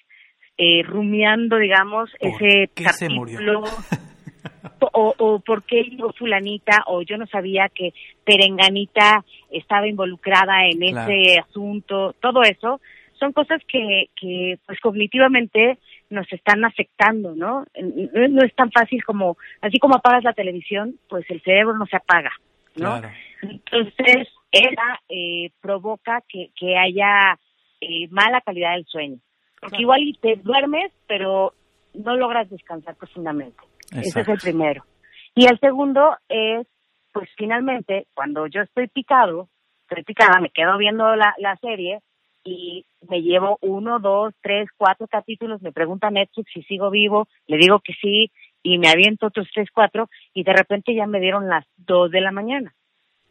eh, rumiando, digamos, ¿Por ese qué se murió? capítulo, o, o por qué llegó fulanita, o yo no sabía que Perenganita estaba involucrada en Claro. ese asunto, todo eso, son cosas que, que pues cognitivamente nos están afectando, ¿no? No, es tan fácil como, así como apagas la televisión, pues el cerebro no se apaga, ¿no? Claro. Entonces, ella eh, provoca que, que haya eh, mala calidad del sueño. Porque Claro. igual te duermes, pero no logras descansar profundamente. Ese es el primero. Y el segundo es, pues finalmente, cuando yo estoy picado, estoy picada, me quedo viendo la, la serie y me llevo uno, dos, tres, cuatro capítulos, me pregunta Netflix si sigo vivo, le digo que sí y me aviento otros tres, cuatro y de repente ya me dieron las dos de la mañana.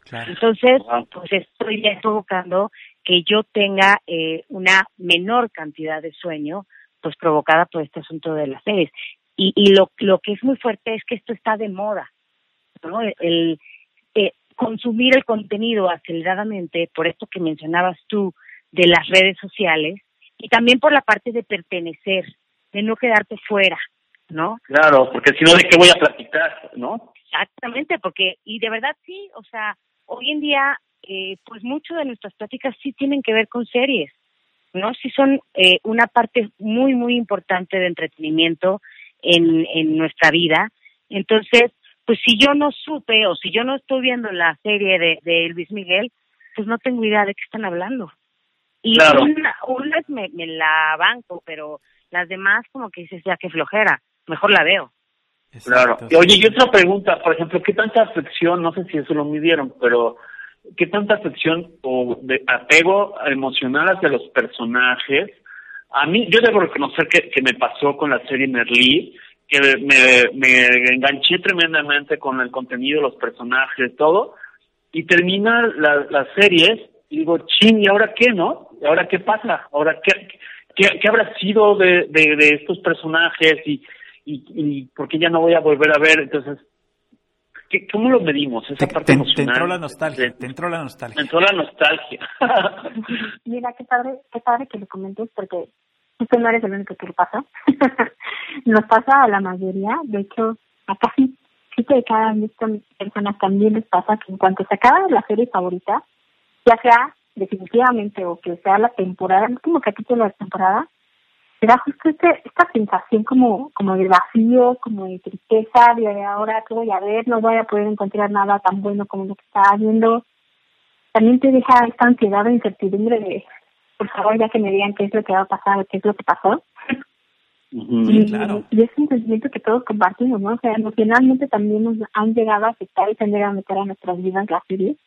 Claro. Entonces, pues estoy ya provocando que yo tenga eh, una menor cantidad de sueño, pues provocada por este asunto de las series. Y, y lo, lo que es muy fuerte es que esto está de moda, ¿no? El, eh, consumir el contenido aceleradamente, por esto que mencionabas tú, de las redes sociales, y también por la parte de pertenecer, de no quedarte fuera, ¿no? Claro, porque si no, ¿de qué voy a platicar, no? Exactamente, porque, y de verdad sí, o sea, hoy en día, eh, pues mucho de nuestras pláticas sí tienen que ver con series, ¿no? Sí son eh, una parte muy, muy importante de entretenimiento en, en nuestra vida. Entonces, pues si yo no supe o si yo no estoy viendo la serie de, de Luis Miguel, pues no tengo idea de qué están hablando. Y Claro. una, unas me, me la banco, pero las demás como que dices, ya que flojera, mejor la veo. Claro. Exacto. Oye, y otra pregunta, por ejemplo, ¿qué tanta afección, no sé si eso lo midieron, pero qué tanta afección o de apego emocional hacia los personajes? A mí, yo debo reconocer que, que me pasó con la serie Merlí, que me, me enganché tremendamente con el contenido, los personajes, todo, y termina la, la serie y digo, chin, ¿y ahora qué, no? ¿Y ahora qué pasa? ¿Ahora qué, qué, qué habrá sido de, de, de estos personajes y, y, y por qué ya no voy a volver a ver? Entonces, ¿qué, ¿cómo lo medimos? Esa Te, parte te- te emocional. entró la nostalgia, te entró la me nostalgia. entró la nostalgia. Mira, qué padre, qué padre que lo comentes porque tú no eres el único que le pasa. Nos pasa a la mayoría, de hecho, a casi siete de cada diez con- personas también les pasa que en cuanto se acaba la serie favorita, ya sea definitivamente o que sea la temporada, el último capítulo de la temporada, te da justo este, esta sensación como, como de vacío, como de tristeza, de ahora qué voy a ver, no voy a poder encontrar nada tan bueno como lo que estaba viendo. También te deja esta ansiedad e incertidumbre de, por favor, ya que me digan qué es lo que va a pasar, qué es lo que pasó. Y, claro. y es un sentimiento que todos compartimos, ¿no? O sea, emocionalmente también nos han llegado a afectar y tender a meter a nuestras vidas las series.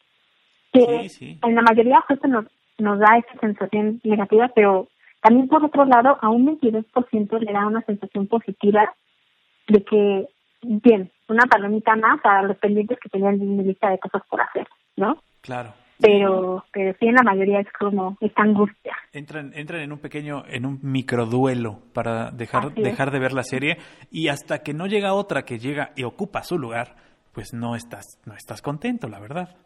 Que Sí, sí. en la mayoría justo nos, nos da esa sensación negativa, pero también por otro lado, a un 22% le da una sensación positiva de que, bien, una palomita más a los pendientes que tenían en mi lista de cosas por hacer, ¿no? Claro. Pero, pero sí en la mayoría es como esta angustia. Entran, entran en un pequeño, en un microduelo para dejar, Así es. dejar de ver la serie y hasta que no llega otra que llega y ocupa su lugar, pues no estás, no estás contento, la verdad.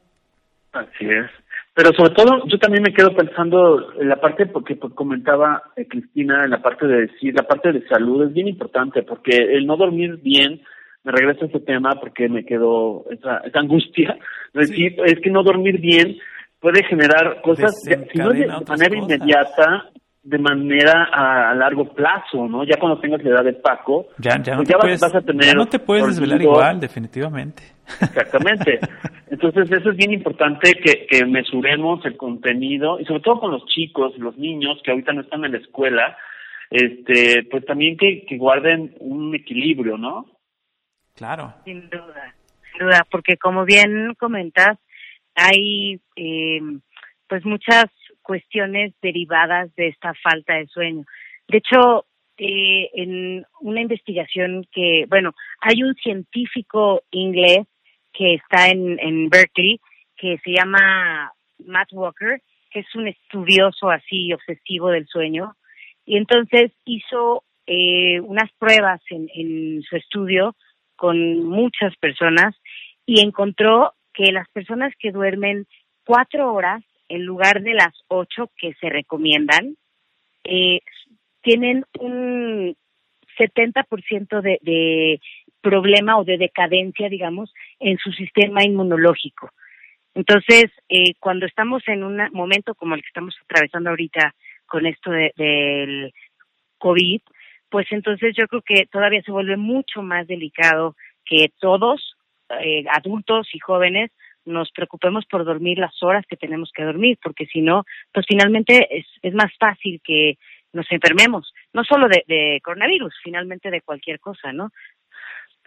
Así es. Pero sobre todo, yo también me quedo pensando en la parte, porque comentaba eh, Cristina, en la parte de decir, la parte de salud es bien importante, porque el no dormir bien, me regreso a ese tema porque me quedó esa, esa angustia, es decir, es que no dormir bien puede generar cosas, si no de manera inmediata, de manera a, largo plazo, ¿no? Ya cuando tengas la edad de Paco, ya, ya no, pues te vas, a tener ya no te puedes desvelar igual, definitivamente. Exactamente. Entonces eso es bien importante que, que mesuremos el contenido y sobre todo con los chicos, los niños que ahorita no están en la escuela, este, pues también que, que guarden un equilibrio, ¿no? Claro. Sin duda, sin duda, porque como bien comentas, hay eh, pues muchas cuestiones derivadas de esta falta de sueño. De hecho, eh, en una investigación que, bueno, hay un científico inglés que está en, en Berkeley que se llama Matt Walker, que es un estudioso así obsesivo del sueño, y entonces hizo eh, unas pruebas en, en su estudio con muchas personas y encontró que las personas que duermen cuatro horas en lugar de las ocho que se recomiendan, eh, tienen un 70% de, de problema o de decadencia, digamos, en su sistema inmunológico. Entonces, eh, cuando estamos en un momento como el que estamos atravesando ahorita con esto del COVID, pues entonces yo creo que todavía se vuelve mucho más delicado que todos, eh, adultos y jóvenes, nos preocupemos por dormir las horas que tenemos que dormir, porque si no, pues finalmente es, es más fácil que nos enfermemos, no solo de, de coronavirus, finalmente de cualquier cosa, ¿no?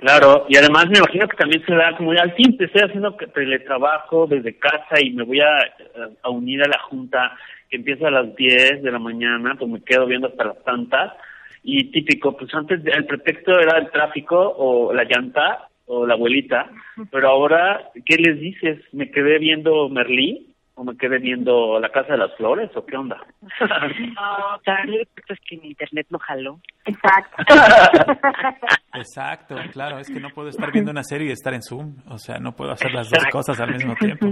Claro, y además me imagino que también se da como ya al fin, estoy haciendo teletrabajo desde casa y me voy a, a unir a la junta que empieza a las 10 de la mañana, pues me quedo viendo hasta las tantas y típico, pues antes el pretexto era el tráfico o la llanta o la abuelita, pero ahora, ¿qué les dices? ¿Me quedé viendo Merlí? ¿O me quedé viendo La Casa de las Flores? ¿O qué onda? no, tal es que mi internet no jaló. Exacto. Exacto, claro, es que no puedo estar viendo una serie y estar en Zoom, o sea, no puedo hacer las dos cosas al mismo tiempo.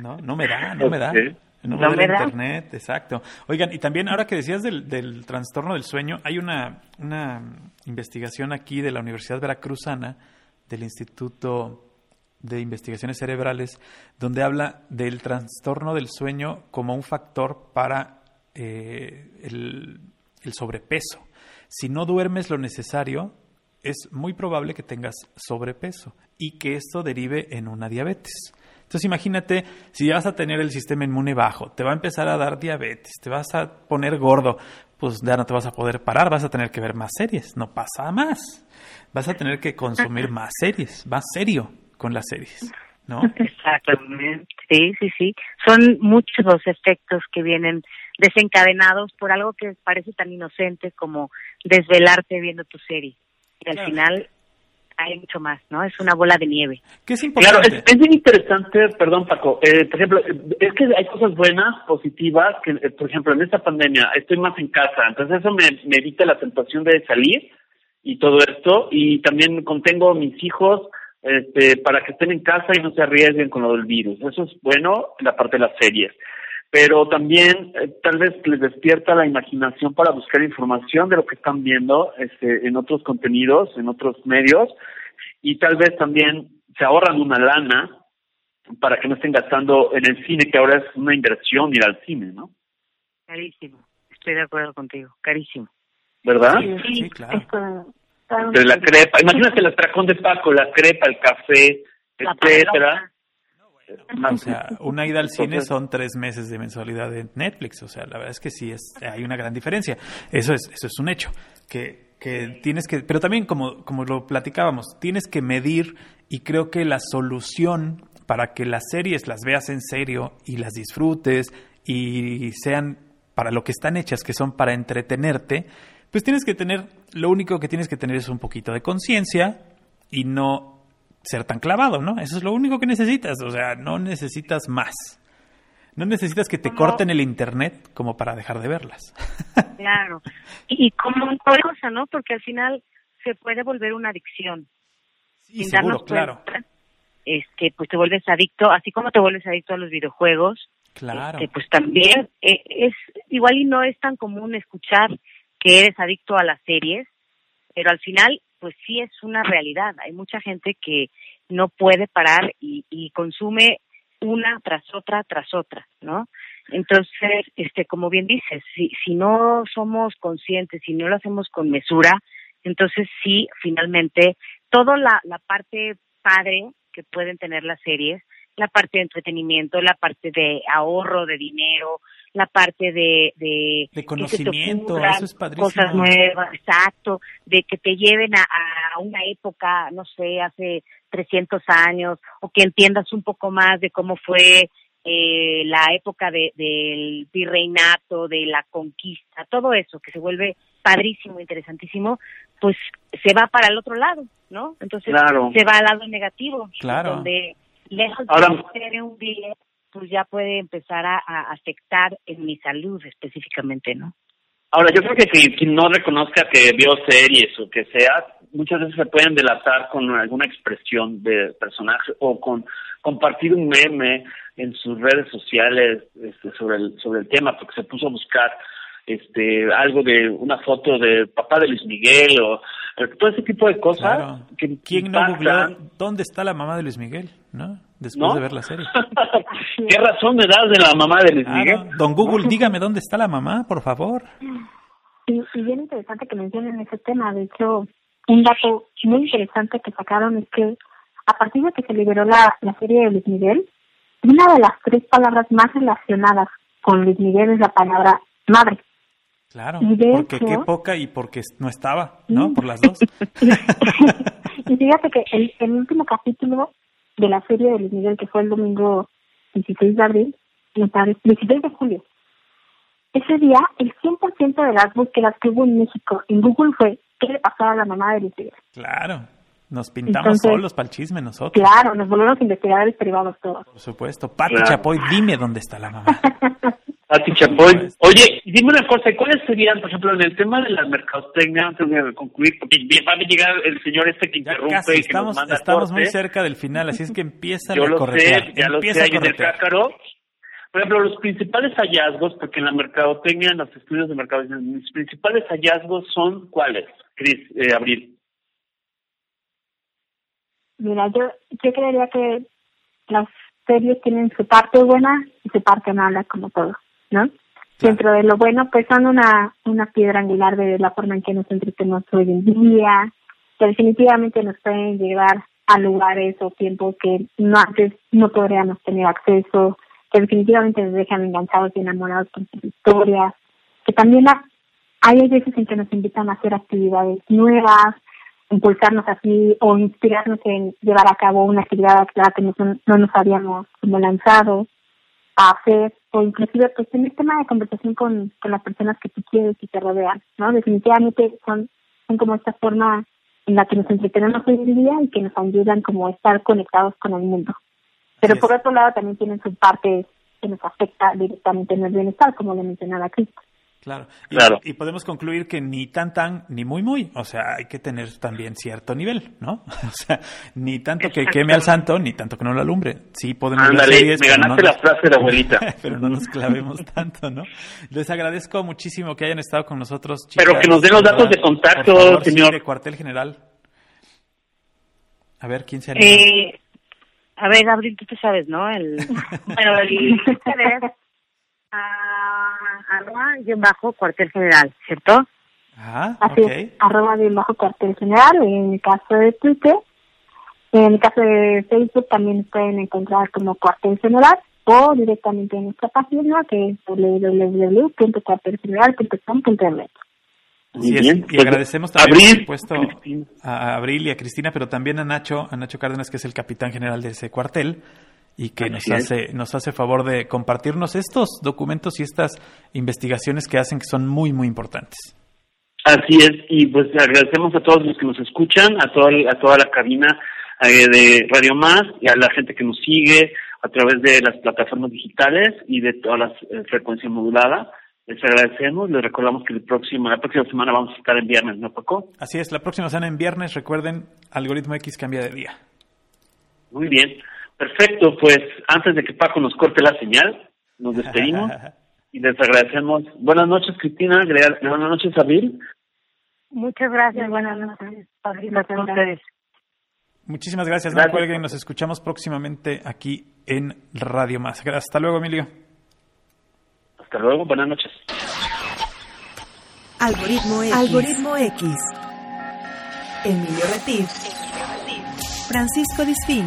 No, no me da, no me da. No, me da internet, exacto. Oigan, y también ahora que decías del, del trastorno del sueño, hay una, una investigación aquí de la Universidad Veracruzana del Instituto de Investigaciones Cerebrales, donde habla del trastorno del sueño como un factor para eh, el, sobrepeso. Si no duermes lo necesario, es muy probable que tengas sobrepeso y que esto derive en una diabetes. Entonces imagínate, si vas a tener el sistema inmune bajo, te va a empezar a dar diabetes, te vas a poner gordo, pues ya no te vas a poder parar, vas a tener que ver más series, no pasa más vas a tener que consumir más series, más serio con las series, ¿no? Exactamente, sí, sí, sí. Son muchos los efectos que vienen desencadenados por algo que parece tan inocente como desvelarte viendo tu serie. Y al final hay mucho más, ¿no? Es una bola de nieve. ¿Qué es importante? Claro, es, muy interesante, perdón Paco, eh, por ejemplo, es que hay cosas buenas, positivas, que eh, por ejemplo en esta pandemia estoy más en casa, entonces eso me, me evita la tentación de salir y todo esto y también contengo a mis hijos este, para que estén en casa y no se arriesguen con lo del virus. Eso es bueno en la parte de las series. Pero también eh, tal vez les despierta la imaginación para buscar información de lo que están viendo este, en otros contenidos, en otros medios y tal vez también se ahorran una lana para que no estén gastando en el cine, que ahora es una inversión ir al cine, ¿no? Carísimo, estoy de acuerdo contigo, carísimo. ¿verdad? Sí, claro. De la crepa, imagínate el atracón de Paco, la crepa, el café, etcétera. O sea, una ida al cine son tres meses de mensualidad de Netflix. O sea, la verdad es que sí es, hay una gran diferencia. Eso es, eso es un hecho. Que, que tienes que, pero también como, como lo platicábamos, tienes que medir y creo que la solución para que las series las veas en serio y las disfrutes y sean para lo que están hechas, que son para entretenerte, pues tienes que tener, lo único que tienes que tener es un poquito de conciencia y no ser tan clavado, ¿no? Eso es lo único que necesitas, o sea, no necesitas más. No necesitas que te corten el internet como para dejar de verlas. Claro. Y como otra cosa, ¿no? Porque al final se puede volver una adicción. Sí, seguro, claro. Este, pues te vuelves adicto, así como te vuelves adicto a los videojuegos, Claro. este, pues también eh, es igual y no es tan común escuchar que eres adicto a las series, pero al final pues sí es una realidad. Hay mucha gente que no puede parar y, y consume una tras otra tras otra, ¿no? Entonces, este, como bien dices, si, si no somos conscientes, si no lo hacemos con mesura, entonces sí, finalmente, toda la, la parte padre que pueden tener las series, la parte de entretenimiento, la parte de ahorro de dinero, la parte de De conocimiento, ocurran eso es padrísimo. cosas nuevas, exacto, de que te lleven a, a una época, no sé, hace 300 años, o que entiendas un poco más de cómo fue eh, la época de, del virreinato, de la conquista, todo eso que se vuelve padrísimo, interesantísimo, pues se va para el otro lado, ¿no? Entonces Claro. se va al lado negativo, Claro. donde lejos Ahora- de un bien, pues ya puede empezar a, afectar en mi salud específicamente, ¿no? Ahora, yo creo que quien, quien no reconozca que vio series o que sea, muchas veces se pueden delatar con alguna expresión de personaje o con compartir un meme en sus redes sociales este, sobre el sobre el tema, porque se puso a buscar este algo de una foto del papá de Luis Miguel o eh, todo ese tipo de cosas Claro. que ¿Quién no impactan. googleó dónde está la mamá de Luis Miguel? ¿No? Después ¿No? de ver la serie. ¿Qué razón me das de la mamá de Luis Claro. Miguel? Don Google, dígame dónde está la mamá, por favor. Y, y bien interesante que mencionen ese tema. De hecho, un dato muy interesante que sacaron es que a partir de que se liberó la, la serie de Luis Miguel, una de las tres palabras más relacionadas con Luis Miguel es la palabra madre. Claro, de porque hecho- qué poca y porque no estaba, ¿no? Por las dos. y fíjate que el, el último capítulo de la serie de Luis Miguel, que fue el domingo 16 de abril, me parece, 16 de julio, ese día el 100% de las búsquedas que hubo en México en Google fue ¿qué le pasó a la mamá de Luis Miguel? Claro, nos pintamos Entonces- solos para el chisme nosotros. Claro, nos volvemos investigadores privados todos. Por supuesto. Pati Claro. Chapoy, dime dónde está la mamá. Pati Chapoy. Oye, dime una cosa, ¿cuáles serían, por ejemplo, en el tema de la mercadotecnia, antes de concluir, porque va a llegar el señor este que Ya interrumpe casi y que estamos, nos manda estamos corte? muy cerca del final, así es que empieza Yo a lo sé, ya lo empieza sé, a ahí en el cácaro. Por ejemplo, los principales hallazgos, porque en la mercadotecnia, en los estudios de mercado, mis principales hallazgos son ¿cuáles, Cris, eh, Abril? Mira, yo, yo creería que las series tienen su parte buena y su parte mala, como todo, ¿no? Dentro de lo bueno, pues son una, una piedra angular de la forma en que nos entretenemos hoy en día, que definitivamente nos pueden llevar a lugares o tiempos que no antes no podríamos tener acceso, que definitivamente nos dejan enganchados y enamorados con sus historias, que también ha- hay veces en que nos invitan a hacer actividades nuevas, impulsarnos así o inspirarnos en llevar a cabo una actividad la que no, no nos habíamos como lanzado a hacer o inclusive pues tener tema de conversación con, con las personas que tú quieres y te rodean, ¿no? Definitivamente son, son como esta forma en la que nos entretenemos hoy en día y que nos ayudan como a estar conectados con el mundo. Pero por otro lado también tienen su parte que nos afecta directamente en el bienestar, como lo mencionaba Cristo. Claro. Y, Claro. y podemos concluir que ni tan tan ni muy muy, o sea, hay que tener también cierto nivel, ¿no? O sea, ni tanto que queme al santo, ni tanto que no lo alumbre. Sí podemos ver Ándale, series, me pero ganaste no la nos- frase de la abuelita. pero no nos clavemos tanto, ¿no? Les agradezco muchísimo que hayan estado con nosotros, Pero chicas. que nos den los datos de contacto, Por favor, sí, señor. de cuartel general. A ver, ¿quién se anima? Eh, a ver, Abril, tú te sabes, ¿no? El, bueno, el ah, arroba guion bajo cuartel general, ¿cierto? Ah, Así es, arroba bien bajo cuartel general, en el caso de Twitter. En el caso de Facebook también pueden encontrar como cuartel general o directamente en nuestra página que es www.cuartelgeneral.com.mx. Así es. bien. Y Pues, agradecemos también, por supuesto, Cristina. a Abril y a Cristina, pero también a Nacho, a Nacho Cárdenas, que es el capitán general de ese cuartel, y que nos hace, nos hace favor de compartirnos estos documentos y estas investigaciones que hacen que son muy, muy importantes. Así es, y pues agradecemos a todos los que nos escuchan, a toda, a toda la cabina eh, de Radio Más y a la gente que nos sigue a través de las plataformas digitales y de todas las eh, frecuencias moduladas. Les agradecemos, les recordamos que el próximo, la próxima semana vamos a estar en viernes, ¿no, Paco? Así es, la próxima semana en viernes, recuerden, Algoritmo X cambia de día. Muy bien, perfecto, pues antes de que Paco nos corte la señal, nos despedimos y les agradecemos. Buenas noches, Cristina. Buenas noches, Abril. Muchas gracias. Buenas noches. Gracias a ustedes. Muchísimas gracias. No cuelguen. Nos escuchamos próximamente aquí en Radio Más. Hasta luego, Emilio. Hasta luego. Buenas noches. Algoritmo X. Algoritmo X. Emilio Retif. Francisco Disfín.